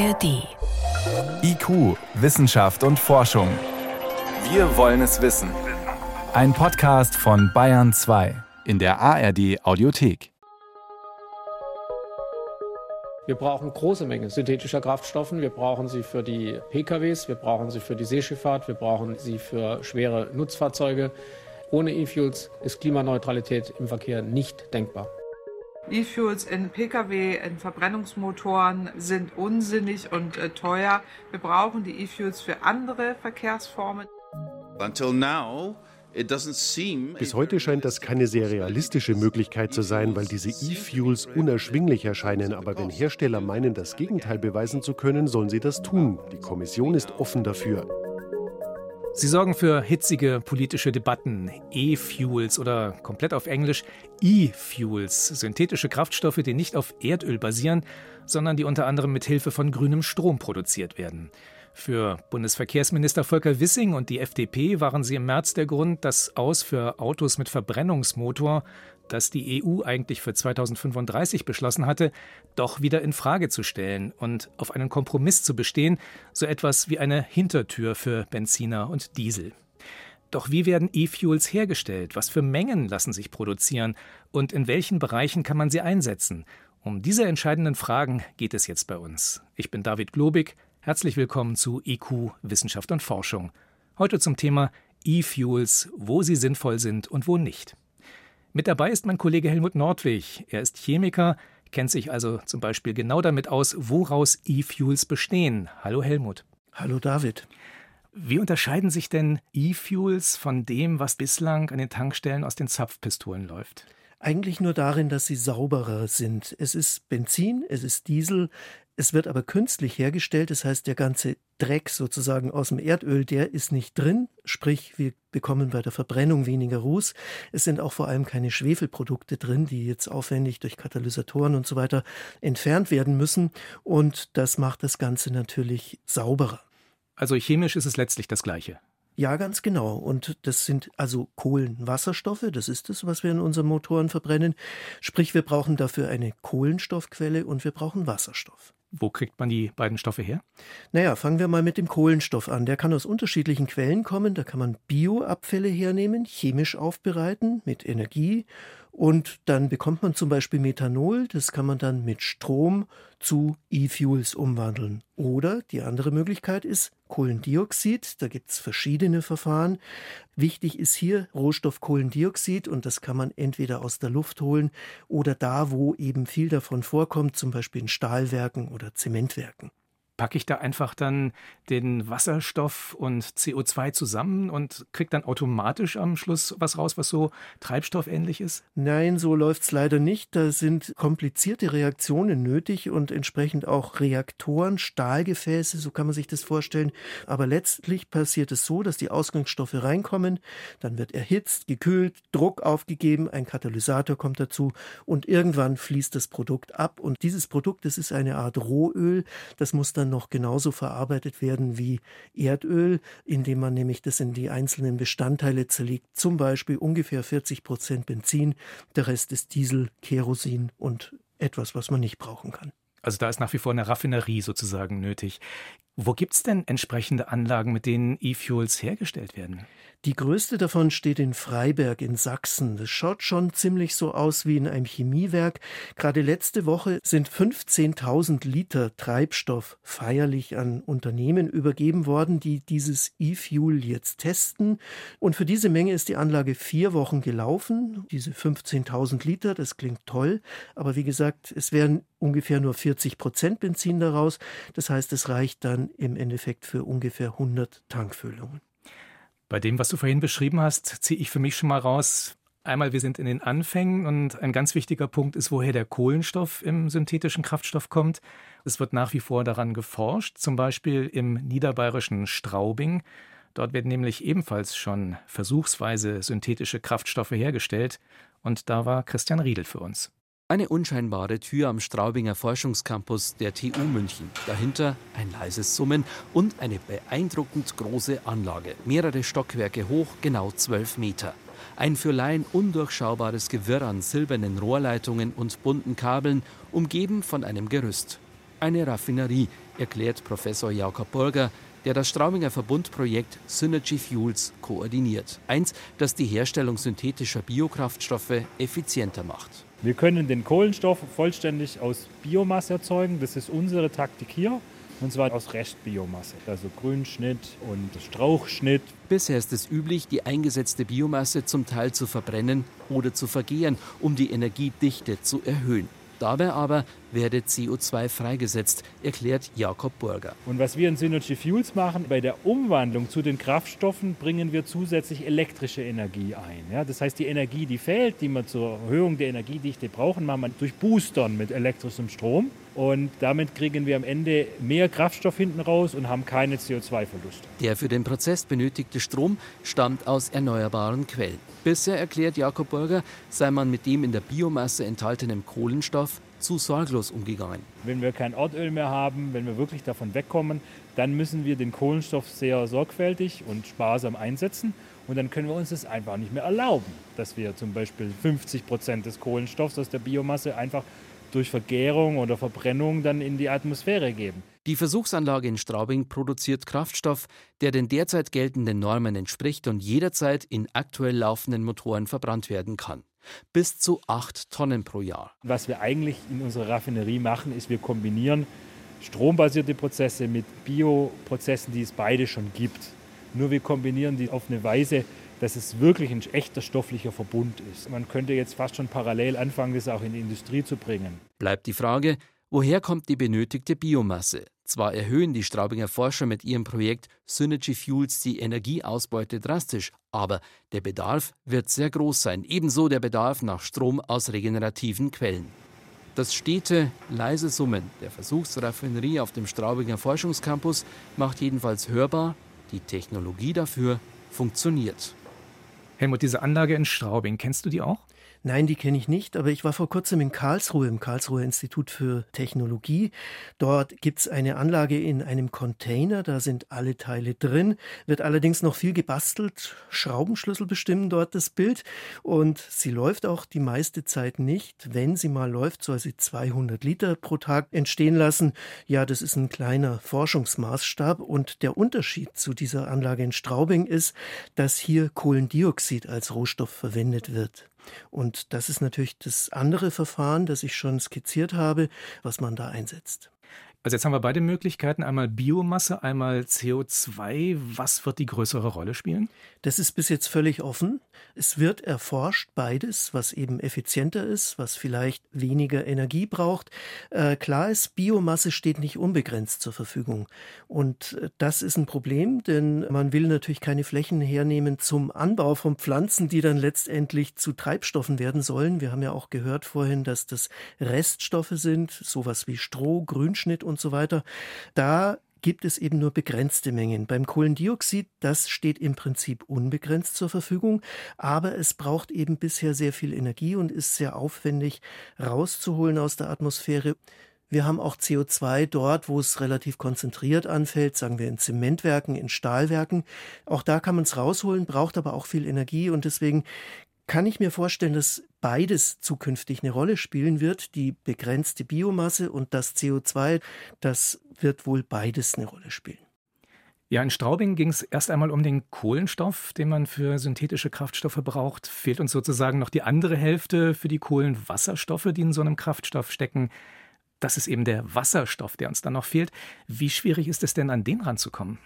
ARD. IQ, Wissenschaft und Forschung. Wir wollen es wissen. Ein Podcast von Bayern 2 in der ARD Audiothek. Wir brauchen große Mengen synthetischer Kraftstoffen. Wir brauchen sie für die PKWs, wir brauchen sie für die Seeschifffahrt, wir brauchen sie für schwere Nutzfahrzeuge. Ohne E-Fuels ist Klimaneutralität im Verkehr nicht denkbar. E-Fuels in Pkw, in Verbrennungsmotoren sind unsinnig und äh, teuer. Wir brauchen die E-Fuels für andere Verkehrsformen. Until now, bis heute scheint das keine sehr realistische Möglichkeit zu sein, weil diese E-Fuels unerschwinglich erscheinen. Aber wenn Hersteller meinen, das Gegenteil beweisen zu können, sollen sie das tun. Die Kommission ist offen dafür. Sie sorgen für hitzige politische Debatten. E-Fuels oder komplett auf Englisch E-Fuels, synthetische Kraftstoffe, die nicht auf Erdöl basieren, sondern die unter anderem mit Hilfe von grünem Strom produziert werden. Für Bundesverkehrsminister Volker Wissing und die FDP waren sie im März der Grund, das Aus für Autos mit Verbrennungsmotor, das die EU eigentlich für 2035 beschlossen hatte, doch wieder in Frage zu stellen und auf einen Kompromiss zu bestehen, so etwas wie eine Hintertür für Benziner und Diesel. Doch wie werden E-Fuels hergestellt? Was für Mengen lassen sich produzieren? Und in welchen Bereichen kann man sie einsetzen? Um diese entscheidenden Fragen geht es jetzt bei uns. Ich bin David Globig. Herzlich willkommen zu IQ Wissenschaft und Forschung. Heute zum Thema E-Fuels, wo sie sinnvoll sind und wo nicht. Mit dabei ist mein Kollege Helmut Nordwig. Er ist Chemiker, kennt sich also zum Beispiel genau damit aus, woraus E-Fuels bestehen. Hallo Helmut. Hallo David. Wie unterscheiden sich denn E-Fuels von dem, was bislang an den Tankstellen aus den Zapfpistolen läuft? Eigentlich nur darin, dass sie sauberer sind. Es ist Benzin, es ist Diesel, es wird aber künstlich hergestellt, das heißt, der ganze Dreck sozusagen aus dem Erdöl, der ist nicht drin, sprich, wir bekommen bei der Verbrennung weniger Ruß. Es sind auch vor allem keine Schwefelprodukte drin, die jetzt aufwendig durch Katalysatoren und so weiter entfernt werden müssen und das macht das Ganze natürlich sauberer. Also chemisch ist es letztlich das Gleiche. Ja, ganz genau. Und das sind also Kohlenwasserstoffe. Das ist es, was wir in unseren Motoren verbrennen. Sprich, wir brauchen dafür eine Kohlenstoffquelle und wir brauchen Wasserstoff. Wo kriegt man die beiden Stoffe her? Naja, fangen wir mal mit dem Kohlenstoff an. Der kann aus unterschiedlichen Quellen kommen. Da kann man Bioabfälle hernehmen, chemisch aufbereiten mit Energie und dann bekommt man zum Beispiel Methanol, das kann man dann mit Strom zu E-Fuels umwandeln. Oder die andere Möglichkeit ist Kohlendioxid, da gibt es verschiedene Verfahren. Wichtig ist hier Rohstoff Kohlendioxid und das kann man entweder aus der Luft holen oder da, wo eben viel davon vorkommt, zum Beispiel in Stahlwerken oder Zementwerken packe ich da einfach dann den Wasserstoff und CO2 zusammen und kriege dann automatisch am Schluss was raus, was so treibstoffähnlich ist? Nein, so läuft es leider nicht. Da sind komplizierte Reaktionen nötig und entsprechend auch Reaktoren, Stahlgefäße, so kann man sich das vorstellen. Aber letztlich passiert es so, dass die Ausgangsstoffe reinkommen, dann wird erhitzt, gekühlt, Druck aufgegeben, ein Katalysator kommt dazu und irgendwann fließt das Produkt ab. Und dieses Produkt, das ist eine Art Rohöl, das muss dann noch genauso verarbeitet werden wie Erdöl, indem man nämlich das in die einzelnen Bestandteile zerlegt. Zum Beispiel ungefähr 40 Prozent Benzin, der Rest ist Diesel, Kerosin und etwas, was man nicht brauchen kann. Also da ist nach wie vor eine Raffinerie sozusagen nötig. Wo gibt es denn entsprechende Anlagen, mit denen E-Fuels hergestellt werden? Die größte davon steht in Freiberg in Sachsen. Das schaut schon ziemlich so aus wie in einem Chemiewerk. Gerade letzte Woche sind 15.000 Liter Treibstoff feierlich an Unternehmen übergeben worden, die dieses E-Fuel jetzt testen. Und für diese Menge ist die Anlage vier Wochen gelaufen. Diese 15.000 Liter, das klingt toll. Aber wie gesagt, es werden ungefähr nur 40 Prozent Benzin daraus. Das heißt, es reicht dann im Endeffekt für ungefähr 100 Tankfüllungen. Bei dem, was du vorhin beschrieben hast, ziehe ich für mich schon mal raus, Einmal, wir sind in den Anfängen und ein ganz wichtiger Punkt ist, woher der Kohlenstoff im synthetischen Kraftstoff kommt. Es wird nach wie vor daran geforscht, zum Beispiel im niederbayerischen Straubing. Dort werden nämlich ebenfalls schon versuchsweise synthetische Kraftstoffe hergestellt. Und da war Christian Riedel für uns. Eine unscheinbare Tür am Straubinger Forschungscampus der TU München. Dahinter ein leises Summen und eine beeindruckend große Anlage. Mehrere Stockwerke hoch, genau zwölf Meter. Ein für Laien undurchschaubares Gewirr an silbernen Rohrleitungen und bunten Kabeln, umgeben von einem Gerüst. eine Raffinerie, erklärt Professor Jakob Burger, der das Straubinger Verbundprojekt Synergy Fuels koordiniert. Eins, das die Herstellung synthetischer Biokraftstoffe effizienter macht. Wir können den Kohlenstoff vollständig aus Biomasse erzeugen. Das ist unsere Taktik hier. Und zwar aus Restbiomasse, also Grünschnitt und Strauchschnitt. Bisher ist es üblich, die eingesetzte Biomasse zum Teil zu verbrennen oder zu vergären, um die Energiedichte zu erhöhen. Dabei aber werde CO2 freigesetzt, erklärt Jakob Burger. Und was wir in Synergy Fuels machen, bei der Umwandlung zu den Kraftstoffen bringen wir zusätzlich elektrische Energie ein. Ja, das heißt, die Energie, die fehlt, die wir zur Erhöhung der Energiedichte brauchen, machen wir durch Boostern mit elektrischem Strom. Und damit kriegen wir am Ende mehr Kraftstoff hinten raus und haben keine CO2-Verluste. Der für den Prozess benötigte Strom stammt aus erneuerbaren Quellen. Bisher, erklärt Jakob Burger, sei man mit dem in der Biomasse enthaltenen Kohlenstoff zu sorglos umgegangen. Wenn wir kein Erdöl mehr haben, wenn wir wirklich davon wegkommen, dann müssen wir den Kohlenstoff sehr sorgfältig und sparsam einsetzen. Und dann können wir uns das einfach nicht mehr erlauben, dass wir zum Beispiel 50 Prozent des Kohlenstoffs aus der Biomasse einfach durch Vergärung oder Verbrennung dann in die Atmosphäre geben. Die Versuchsanlage in Straubing produziert Kraftstoff, der den derzeit geltenden Normen entspricht und jederzeit in aktuell laufenden Motoren verbrannt werden kann. Bis zu acht Tonnen pro Jahr. Was wir eigentlich in unserer Raffinerie machen, ist, wir kombinieren strombasierte Prozesse mit Bioprozessen, die es beide schon gibt. Nur wir kombinieren die auf eine Weise, dass es wirklich ein echter stofflicher Verbund ist. Man könnte jetzt fast schon parallel anfangen, das auch in die Industrie zu bringen. Bleibt die Frage, woher kommt die benötigte Biomasse? Zwar erhöhen die Straubinger Forscher mit ihrem Projekt Synergy Fuels die Energieausbeute drastisch, aber der Bedarf wird sehr groß sein, ebenso der Bedarf nach Strom aus regenerativen Quellen. Das stete, leise Summen der Versuchsraffinerie auf dem Straubinger Forschungscampus macht jedenfalls hörbar, die Technologie dafür funktioniert. Helmut, diese Anlage in Straubing, kennst du die auch? Nein, die kenne ich nicht, aber ich war vor kurzem in Karlsruhe, im Karlsruher Institut für Technologie. Dort gibt es eine Anlage in einem Container, da sind alle Teile drin, wird allerdings noch viel gebastelt. Schraubenschlüssel bestimmen dort das Bild und sie läuft auch die meiste Zeit nicht. Wenn sie mal läuft, soll sie 200 Liter pro Tag entstehen lassen. Ja, das ist ein kleiner Forschungsmaßstab und der Unterschied zu dieser Anlage in Straubing ist, dass hier Kohlendioxid als Rohstoff verwendet wird. Und das ist natürlich das andere Verfahren, das ich schon skizziert habe, was man da einsetzt. Also jetzt haben wir beide Möglichkeiten, einmal Biomasse, einmal CO2. Was wird die größere Rolle spielen? Das ist bis jetzt völlig offen. Es wird erforscht beides, was eben effizienter ist, was vielleicht weniger Energie braucht. Äh, klar ist, Biomasse steht nicht unbegrenzt zur Verfügung. Und äh, das ist ein Problem, denn man will natürlich keine Flächen hernehmen zum Anbau von Pflanzen, die dann letztendlich zu Treibstoffen werden sollen. Wir haben ja auch gehört vorhin, dass das Reststoffe sind, sowas wie Stroh, Grünschnitt und so weiter. Da gibt es eben nur begrenzte Mengen. Beim Kohlendioxid, das steht im Prinzip unbegrenzt zur Verfügung, aber es braucht eben bisher sehr viel Energie und ist sehr aufwendig rauszuholen aus der Atmosphäre. Wir haben auch CO2 dort, wo es relativ konzentriert anfällt, sagen wir in Zementwerken, in Stahlwerken. Auch da kann man es rausholen, braucht aber auch viel Energie und deswegen kann ich mir vorstellen, dass beides zukünftig eine Rolle spielen wird, die begrenzte Biomasse und das CO2, das wird wohl beides eine Rolle spielen. Ja, in Straubing ging es erst einmal um den Kohlenstoff, den man für synthetische Kraftstoffe braucht. Fehlt uns sozusagen noch die andere Hälfte für die Kohlenwasserstoffe, die in so einem Kraftstoff stecken. Das ist eben der Wasserstoff, der uns dann noch fehlt. Wie schwierig ist es denn, an den ranzukommen?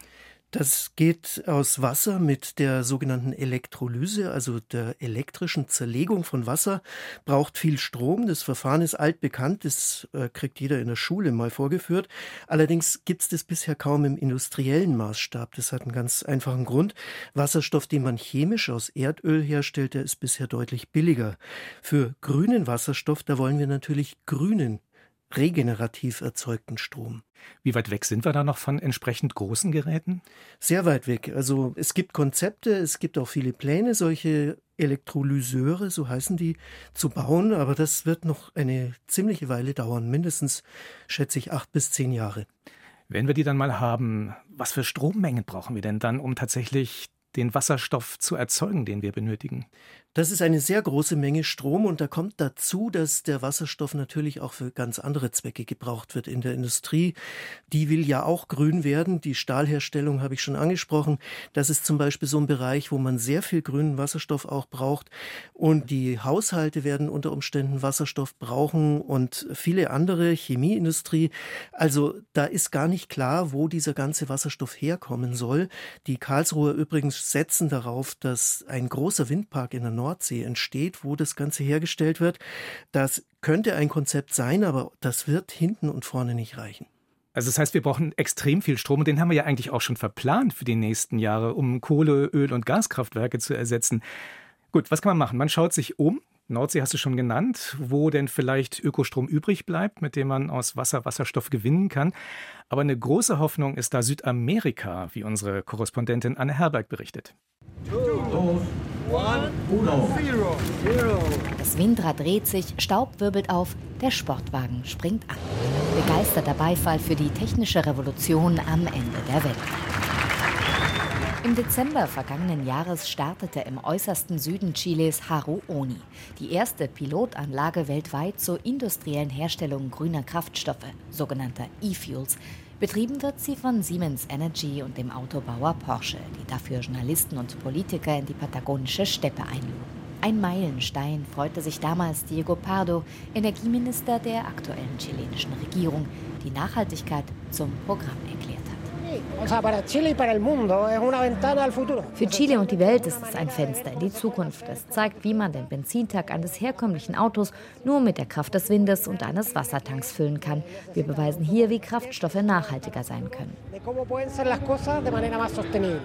Das geht aus Wasser mit der sogenannten Elektrolyse, also der elektrischen Zerlegung von Wasser, braucht viel Strom. Das Verfahren ist altbekannt, das äh, kriegt jeder in der Schule mal vorgeführt. Allerdings gibt es das bisher kaum im industriellen Maßstab. Das hat einen ganz einfachen Grund. Wasserstoff, den man chemisch aus Erdöl herstellt, der ist bisher deutlich billiger. Für grünen Wasserstoff, da wollen wir natürlich grünen regenerativ erzeugten Strom. Wie weit weg sind wir da noch von entsprechend großen Geräten? Sehr weit weg. Also es gibt Konzepte, es gibt auch viele Pläne, solche Elektrolyseure, so heißen die, zu bauen, aber das wird noch eine ziemliche Weile dauern, mindestens schätze ich acht bis zehn Jahre. Wenn wir die dann mal haben, was für Strommengen brauchen wir denn dann, um tatsächlich den Wasserstoff zu erzeugen, den wir benötigen? Das ist eine sehr große Menge Strom und da kommt dazu, dass der Wasserstoff natürlich auch für ganz andere Zwecke gebraucht wird in der Industrie. Die will ja auch grün werden. Die Stahlherstellung habe ich schon angesprochen. Das ist zum Beispiel so ein Bereich, wo man sehr viel grünen Wasserstoff auch braucht. Und die Haushalte werden unter Umständen Wasserstoff brauchen und viele andere Chemieindustrie. Also da ist gar nicht klar, wo dieser ganze Wasserstoff herkommen soll. Die Karlsruher übrigens setzen darauf, dass ein großer Windpark in der Nordsee entsteht, wo das Ganze hergestellt wird. Das könnte ein Konzept sein, aber das wird hinten und vorne nicht reichen. Also das heißt, wir brauchen extrem viel Strom und den haben wir ja eigentlich auch schon verplant für die nächsten Jahre, um Kohle, Öl und Gaskraftwerke zu ersetzen. Gut, was kann man machen? Man schaut sich um. Nordsee hast du schon genannt, wo denn vielleicht Ökostrom übrig bleibt, mit dem man aus Wasser Wasserstoff gewinnen kann. Aber eine große Hoffnung ist da Südamerika, wie unsere Korrespondentin Anne Herberg berichtet. Das Windrad dreht sich, Staub wirbelt auf, der Sportwagen springt an. Begeisterter Beifall für die technische Revolution am Ende der Welt. Im Dezember vergangenen Jahres startete im äußersten Süden Chiles Haru Oni, die erste Pilotanlage weltweit zur industriellen Herstellung grüner Kraftstoffe, sogenannter E-Fuels, Betrieben wird sie von Siemens Energy und dem Autobauer Porsche, die dafür Journalisten und Politiker in die patagonische Steppe einluden. Ein Meilenstein freute sich damals Diego Pardo, Energieminister der aktuellen chilenischen Regierung, die Nachhaltigkeit zum Programm erklärt hat. Für Chile und die Welt ist es ein Fenster in die Zukunft. Es zeigt, wie man den Benzintank eines herkömmlichen Autos nur mit der Kraft des Windes und eines Wassertanks füllen kann. Wir beweisen hier, wie Kraftstoffe nachhaltiger sein können.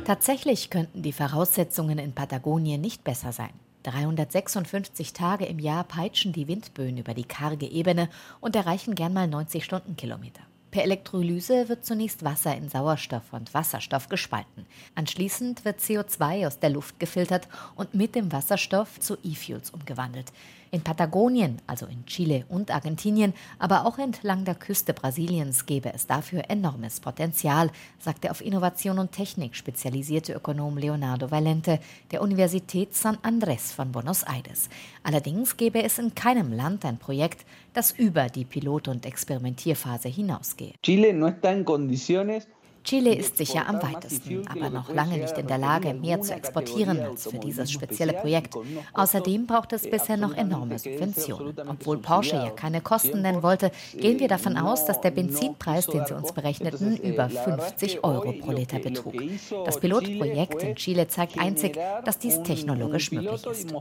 Tatsächlich könnten die Voraussetzungen in Patagonien nicht besser sein. 356 Tage im Jahr peitschen die Windböen über die karge Ebene und erreichen gern mal 90 Stundenkilometer. Per Elektrolyse wird zunächst Wasser in Sauerstoff und Wasserstoff gespalten. Anschließend wird CO2 aus der Luft gefiltert und mit dem Wasserstoff zu E-Fuels umgewandelt. In Patagonien, also in Chile und Argentinien, aber auch entlang der Küste Brasiliens gäbe es dafür enormes Potenzial, sagt der auf Innovation und Technik spezialisierte Ökonom Leonardo Valente der Universität San Andrés von Buenos Aires. Allerdings gäbe es in keinem Land ein Projekt, das über die Pilot- und Experimentierphase hinausgeht. Chile no está en condiciones Chile ist sicher am weitesten, aber noch lange nicht in der Lage, mehr zu exportieren als für dieses spezielle Projekt. Außerdem braucht es bisher noch enorme Subventionen. Obwohl Porsche ja keine Kosten nennen wollte, gehen wir davon aus, dass der Benzinpreis, den sie uns berechneten, über 50 Euro pro Liter betrug. Das Pilotprojekt in Chile zeigt einzig, dass dies technologisch möglich ist.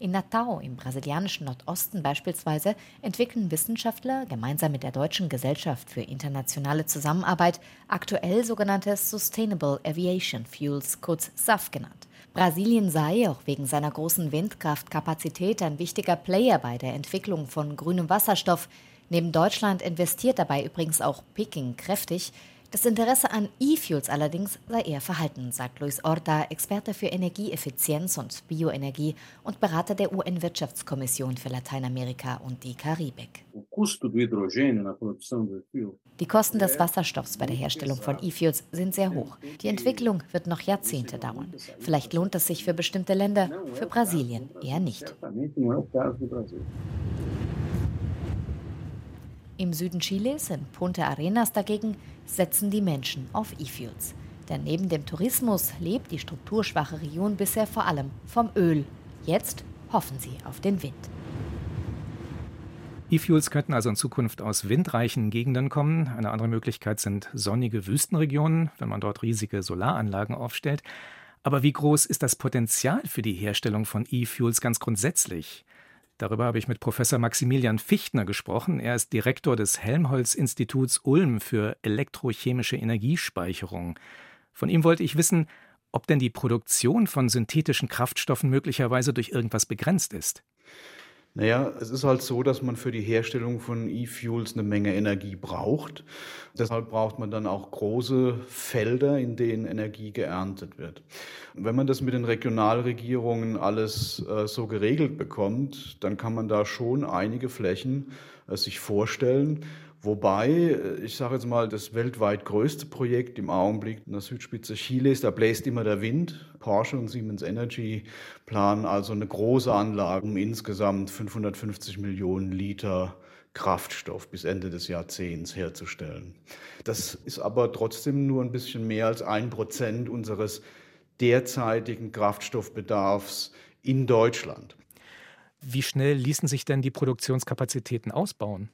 In Natal, im brasilianischen Nordosten beispielsweise, entwickeln Wissenschaftler gemeinsam mit der Deutschen Gesellschaft für internationale internationale Zusammenarbeit, aktuell sogenannte Sustainable Aviation Fuels, kurz SAF genannt. Brasilien sei auch wegen seiner großen Windkraftkapazität ein wichtiger Player bei der Entwicklung von grünem Wasserstoff. Neben Deutschland investiert dabei übrigens auch Peking kräftig. Das Interesse an E-Fuels allerdings sei eher verhalten, sagt Luis Orta, Experte für Energieeffizienz und Bioenergie und Berater der UN-Wirtschaftskommission für Lateinamerika und die Karibik. Die Kosten des Wasserstoffs bei der Herstellung von E-Fuels sind sehr hoch. Die Entwicklung wird noch Jahrzehnte dauern. Vielleicht lohnt es sich für bestimmte Länder, für Brasilien eher nicht. Im Süden Chiles, in Punta Arenas dagegen, setzen die Menschen auf E-Fuels. Denn neben dem Tourismus lebt die strukturschwache Region bisher vor allem vom Öl. Jetzt hoffen sie auf den Wind. E-Fuels könnten also in Zukunft aus windreichen Gegenden kommen. Eine andere Möglichkeit sind sonnige Wüstenregionen, wenn man dort riesige Solaranlagen aufstellt. Aber wie groß ist das Potenzial für die Herstellung von E-Fuels ganz grundsätzlich? Darüber habe ich mit Professor Maximilian Fichtner gesprochen. Er ist Direktor des Helmholtz-Instituts Ulm für elektrochemische Energiespeicherung. Von ihm wollte ich wissen, ob denn die Produktion von synthetischen Kraftstoffen möglicherweise durch irgendwas begrenzt ist. Naja, es ist halt so, dass man für die Herstellung von E-Fuels eine Menge Energie braucht. Deshalb braucht man dann auch große Felder, in denen Energie geerntet wird. Wenn man das mit den Regionalregierungen alles äh, so geregelt bekommt, dann kann man da schon einige Flächen äh, sich vorstellen. Wobei, äh, ich sage jetzt mal, das weltweit größte Projekt im Augenblick in der Südspitze Chiles, da bläst immer der Wind. Porsche und Siemens Energy planen also eine große Anlage um insgesamt 550 Millionen Liter Kraftstoff bis Ende des Jahrzehnts herzustellen. Das ist aber trotzdem nur ein bisschen mehr als ein Prozent unseres derzeitigen Kraftstoffbedarfs in Deutschland. Wie schnell ließen sich denn die Produktionskapazitäten ausbauen?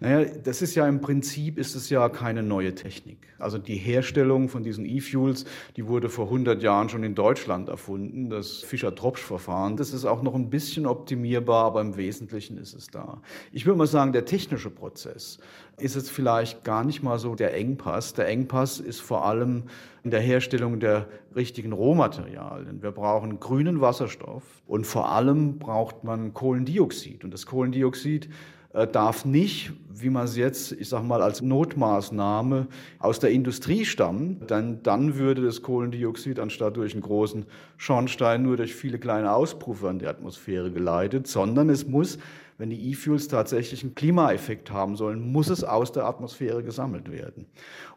Naja, das ist ja im Prinzip ist es ja keine neue Technik. Also die Herstellung von diesen E-Fuels, die wurde vor 100 Jahren schon in Deutschland erfunden, das Fischer-Tropsch-Verfahren. Das ist auch noch ein bisschen optimierbar, aber im Wesentlichen ist es da. Ich würde mal sagen, der technische Prozess ist jetzt vielleicht gar nicht mal so der Engpass. Der Engpass ist vor allem in der Herstellung der richtigen Rohmaterialien. Wir brauchen grünen Wasserstoff und vor allem braucht man Kohlendioxid. Und das Kohlendioxid darf nicht, wie man es jetzt, ich sage mal, als Notmaßnahme aus der Industrie stammen, denn dann würde das Kohlendioxid anstatt durch einen großen Schornstein nur durch viele kleine Auspuffe in die Atmosphäre geleitet, sondern es muss, wenn die E-Fuels tatsächlich einen Klimaeffekt haben sollen, muss es aus der Atmosphäre gesammelt werden.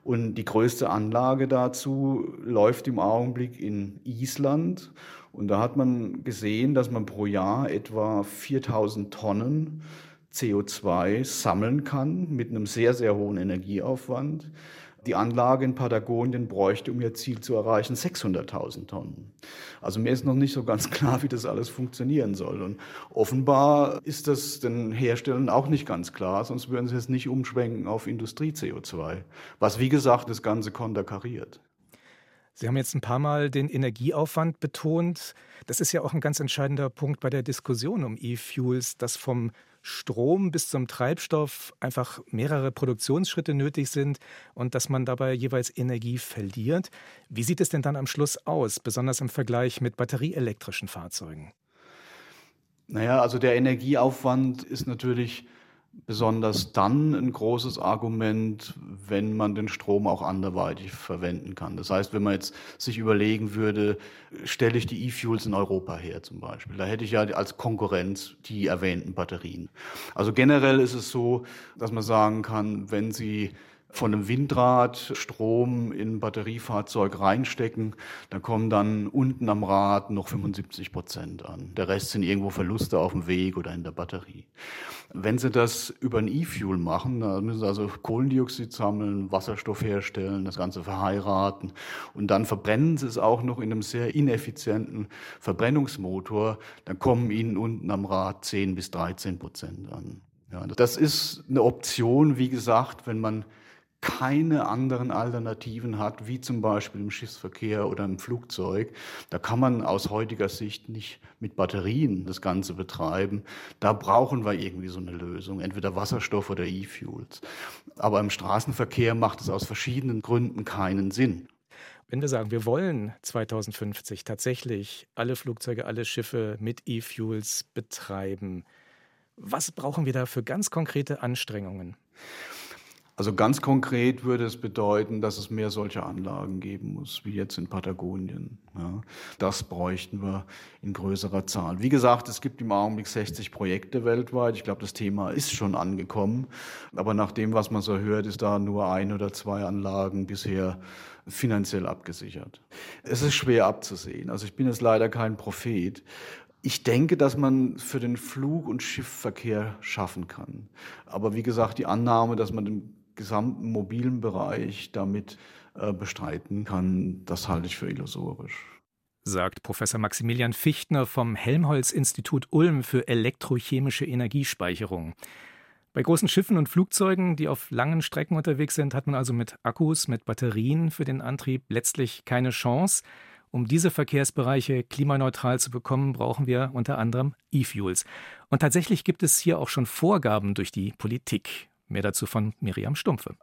Und die größte Anlage dazu läuft im Augenblick in Island. Und da hat man gesehen, dass man pro Jahr etwa 4000 Tonnen CO2 sammeln kann mit einem sehr, sehr hohen Energieaufwand. Die Anlage in Patagonien bräuchte, um ihr Ziel zu erreichen, 600.000 Tonnen. Also mir ist noch nicht so ganz klar, wie das alles funktionieren soll. Und offenbar ist das den Herstellern auch nicht ganz klar, sonst würden sie es nicht umschwenken auf Industrie-CO2, was wie gesagt das Ganze konterkariert. Sie haben jetzt ein paar Mal den Energieaufwand betont. Das ist ja auch ein ganz entscheidender Punkt bei der Diskussion um E-Fuels, dass vom Strom bis zum Treibstoff einfach mehrere Produktionsschritte nötig sind und dass man dabei jeweils Energie verliert. Wie sieht es denn dann am Schluss aus, besonders im Vergleich mit batterieelektrischen Fahrzeugen? Naja, also der Energieaufwand ist natürlich besonders dann ein großes Argument, wenn man den Strom auch anderweitig verwenden kann. Das heißt, wenn man jetzt sich überlegen würde, stelle ich die E-Fuels in Europa her zum Beispiel, da hätte ich ja als Konkurrenz die erwähnten Batterien. Also generell ist es so, dass man sagen kann, wenn Sie von einem Windrad Strom in ein Batteriefahrzeug reinstecken, dann kommen dann unten am Rad noch 75 Prozent an. Der Rest sind irgendwo Verluste auf dem Weg oder in der Batterie. Wenn Sie das über ein E-Fuel machen, dann müssen Sie also Kohlendioxid sammeln, Wasserstoff herstellen, das Ganze verheiraten und dann verbrennen Sie es auch noch in einem sehr ineffizienten Verbrennungsmotor, dann kommen Ihnen unten am Rad 10 bis 13 Prozent an. Ja, das ist eine Option, wie gesagt, wenn man keine anderen Alternativen hat, wie zum Beispiel im Schiffsverkehr oder im Flugzeug. Da kann man aus heutiger Sicht nicht mit Batterien das Ganze betreiben. Da brauchen wir irgendwie so eine Lösung, entweder Wasserstoff oder E-Fuels. Aber im Straßenverkehr macht es aus verschiedenen Gründen keinen Sinn. Wenn wir sagen, wir wollen 2050 tatsächlich alle Flugzeuge, alle Schiffe mit E-Fuels betreiben, was brauchen wir da für ganz konkrete Anstrengungen? Also ganz konkret würde es bedeuten, dass es mehr solche Anlagen geben muss, wie jetzt in Patagonien. Ja, das bräuchten wir in größerer Zahl. Wie gesagt, es gibt im Augenblick 60 Projekte weltweit. Ich glaube, das Thema ist schon angekommen. Aber nach dem, was man so hört, ist da nur ein oder zwei Anlagen bisher finanziell abgesichert. Es ist schwer abzusehen. Also ich bin jetzt leider kein Prophet. Ich denke, dass man für den Flug- und Schiffverkehr schaffen kann. Aber wie gesagt, die Annahme, dass man den gesamten mobilen Bereich damit äh, bestreiten kann, das halte ich für illusorisch. Sagt Professor Maximilian Fichtner vom Helmholtz-Institut Ulm für elektrochemische Energiespeicherung. Bei großen Schiffen und Flugzeugen, die auf langen Strecken unterwegs sind, hat man also mit Akkus, mit Batterien für den Antrieb letztlich keine Chance. Um diese Verkehrsbereiche klimaneutral zu bekommen, brauchen wir unter anderem E-Fuels. Und tatsächlich gibt es hier auch schon Vorgaben durch die Politik. Mehr dazu von Miriam Stumpfe.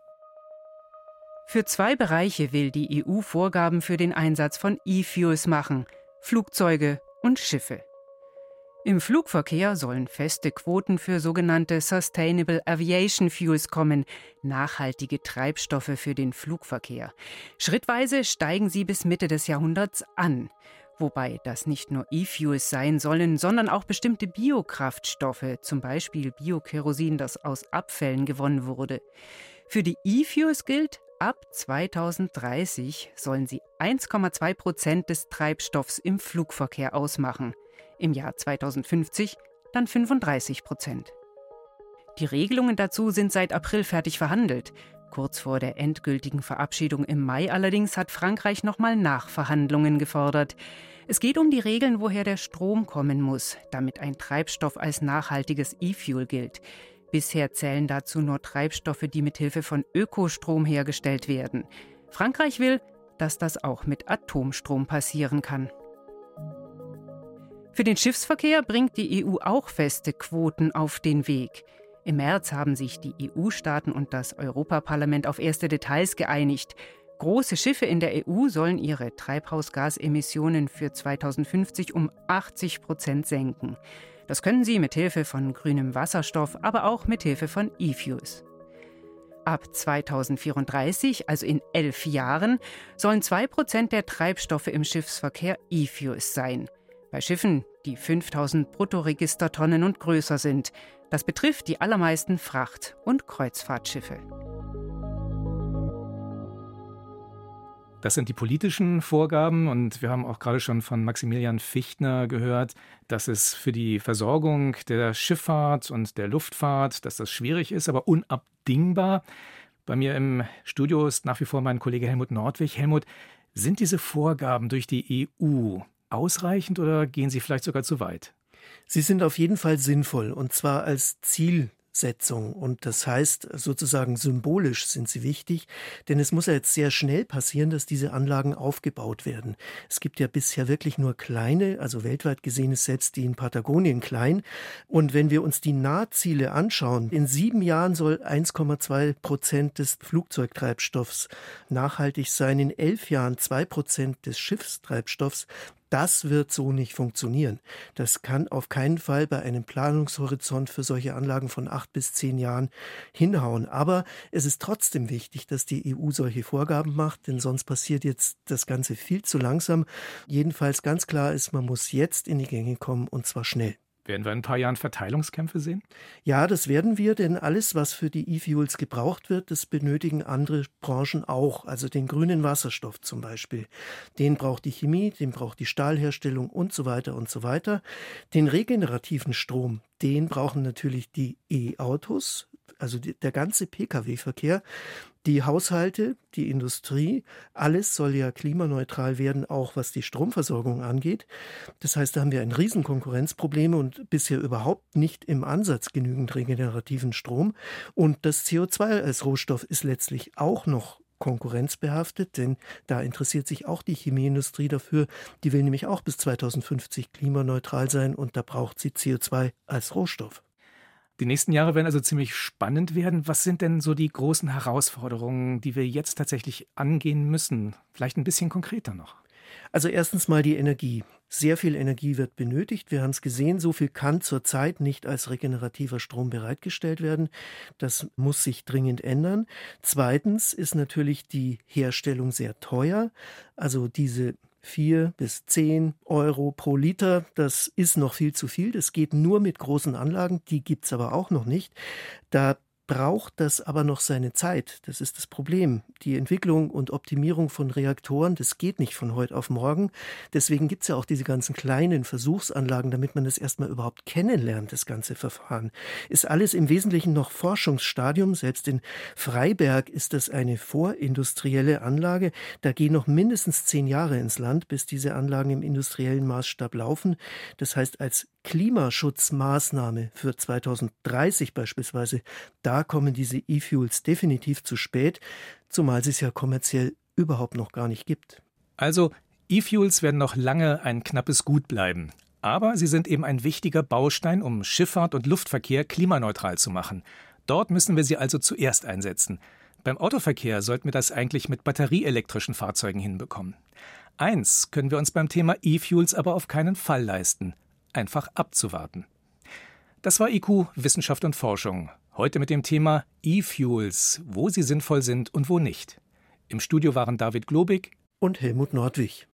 Für zwei Bereiche will die EU Vorgaben für den Einsatz von E-Fuels machen: Flugzeuge und Schiffe. Im Flugverkehr sollen feste Quoten für sogenannte Sustainable Aviation Fuels kommen, nachhaltige Treibstoffe für den Flugverkehr. Schrittweise steigen sie bis Mitte des Jahrhunderts an. Wobei das nicht nur E-Fuels sein sollen, sondern auch bestimmte Biokraftstoffe, zum Beispiel Biokerosin, das aus Abfällen gewonnen wurde. Für die E-Fuels gilt, ab 2030 sollen sie 1,2 Prozent des Treibstoffs im Flugverkehr ausmachen im Jahr 2050 dann 35 Prozent. Die Regelungen dazu sind seit April fertig verhandelt. Kurz vor der endgültigen Verabschiedung im Mai allerdings hat Frankreich nochmal Nachverhandlungen gefordert. Es geht um die Regeln, woher der Strom kommen muss, damit ein Treibstoff als nachhaltiges E-Fuel gilt. Bisher zählen dazu nur Treibstoffe, die mit Hilfe von Ökostrom hergestellt werden. Frankreich will, dass das auch mit Atomstrom passieren kann. Für den Schiffsverkehr bringt die EU auch feste Quoten auf den Weg. Im März haben sich die EU-Staaten und das Europaparlament auf erste Details geeinigt. Große Schiffe in der EU sollen ihre Treibhausgasemissionen für 2050 um 80 Prozent senken. Das können sie mit Hilfe von grünem Wasserstoff, aber auch mit Hilfe von E-Fuels. Ab 2034, also in elf Jahren, sollen zwei Prozent der Treibstoffe im Schiffsverkehr E-Fuels sein bei Schiffen, die 5000 Bruttoregistertonnen und größer sind. Das betrifft die allermeisten Fracht- und Kreuzfahrtschiffe. Das sind die politischen Vorgaben und wir haben auch gerade schon von Maximilian Fichtner gehört, dass es für die Versorgung der Schifffahrt und der Luftfahrt, dass das schwierig ist, aber unabdingbar. Bei mir im Studio ist nach wie vor mein Kollege Helmut Nordwig. Helmut, sind diese Vorgaben durch die EU ausreichend oder gehen sie vielleicht sogar zu weit? Sie sind auf jeden Fall sinnvoll und zwar als Ziel Setzung. Und das heißt, sozusagen symbolisch sind sie wichtig, denn es muss ja jetzt sehr schnell passieren, dass diese Anlagen aufgebaut werden. Es gibt ja bisher wirklich nur kleine, also weltweit gesehen ist selbst die in Patagonien klein. Und wenn wir uns die Nahziele anschauen, in sieben Jahren soll 1,2 Prozent des Flugzeugtreibstoffs nachhaltig sein, in elf Jahren zwei Prozent des Schiffstreibstoffs. Das wird so nicht funktionieren. Das kann auf keinen Fall bei einem Planungshorizont für solche Anlagen von acht bis zehn Jahren hinhauen. Aber es ist trotzdem wichtig, dass die EU solche Vorgaben macht, denn sonst passiert jetzt das Ganze viel zu langsam. Jedenfalls ganz klar ist, man muss jetzt in die Gänge kommen und zwar schnell. Werden wir in ein paar Jahren Verteilungskämpfe sehen? Ja, das werden wir, denn alles, was für die E-Fuels gebraucht wird, das benötigen andere Branchen auch. Also den grünen Wasserstoff zum Beispiel. Den braucht die Chemie, den braucht die Stahlherstellung und so weiter und so weiter. Den regenerativen Strom, den brauchen natürlich die E-Autos, also der ganze Pkw-Verkehr. Die Haushalte, die Industrie, alles soll ja klimaneutral werden, auch was die Stromversorgung angeht. Das heißt, da haben wir ein Riesenkonkurrenzproblem und bisher überhaupt nicht im Ansatz genügend regenerativen Strom. Und das CO2 als Rohstoff ist letztlich auch noch konkurrenzbehaftet, denn da interessiert sich auch die Chemieindustrie dafür. Die will nämlich auch bis 2050 klimaneutral sein und da braucht sie CO2 als Rohstoff. Die nächsten Jahre werden also ziemlich spannend werden. Was sind denn so die großen Herausforderungen, die wir jetzt tatsächlich angehen müssen? Vielleicht ein bisschen konkreter noch. Also erstens mal die Energie. Sehr viel Energie wird benötigt. Wir haben es gesehen, so viel kann zurzeit nicht als regenerativer Strom bereitgestellt werden. Das muss sich dringend ändern. Zweitens ist natürlich die Herstellung sehr teuer. Also diese vier bis zehn Euro pro Liter. Das ist noch viel zu viel. Das geht nur mit großen Anlagen. Die gibt es aber auch noch nicht. Da braucht das aber noch seine Zeit. Das ist das Problem. Die Entwicklung und Optimierung von Reaktoren, das geht nicht von heute auf morgen. Deswegen gibt es ja auch diese ganzen kleinen Versuchsanlagen, damit man das erstmal überhaupt kennenlernt, das ganze Verfahren. Ist alles im Wesentlichen noch Forschungsstadium. Selbst in Freiberg ist das eine vorindustrielle Anlage. Da gehen noch mindestens zehn Jahre ins Land, bis diese Anlagen im industriellen Maßstab laufen. Das heißt, als Klimaschutzmaßnahme für 2030 beispielsweise, da kommen diese E-Fuels definitiv zu spät, zumal es es ja kommerziell überhaupt noch gar nicht gibt. Also E-Fuels werden noch lange ein knappes Gut bleiben. Aber sie sind eben ein wichtiger Baustein, um Schifffahrt und Luftverkehr klimaneutral zu machen. Dort müssen wir sie also zuerst einsetzen. Beim Autoverkehr sollten wir das eigentlich mit batterieelektrischen Fahrzeugen hinbekommen. Eins können wir uns beim Thema E-Fuels aber auf keinen Fall leisten einfach abzuwarten. Das war IQ Wissenschaft und Forschung. Heute mit dem Thema E-Fuels, wo sie sinnvoll sind und wo nicht. Im Studio waren David Globig und Helmut Nordwig.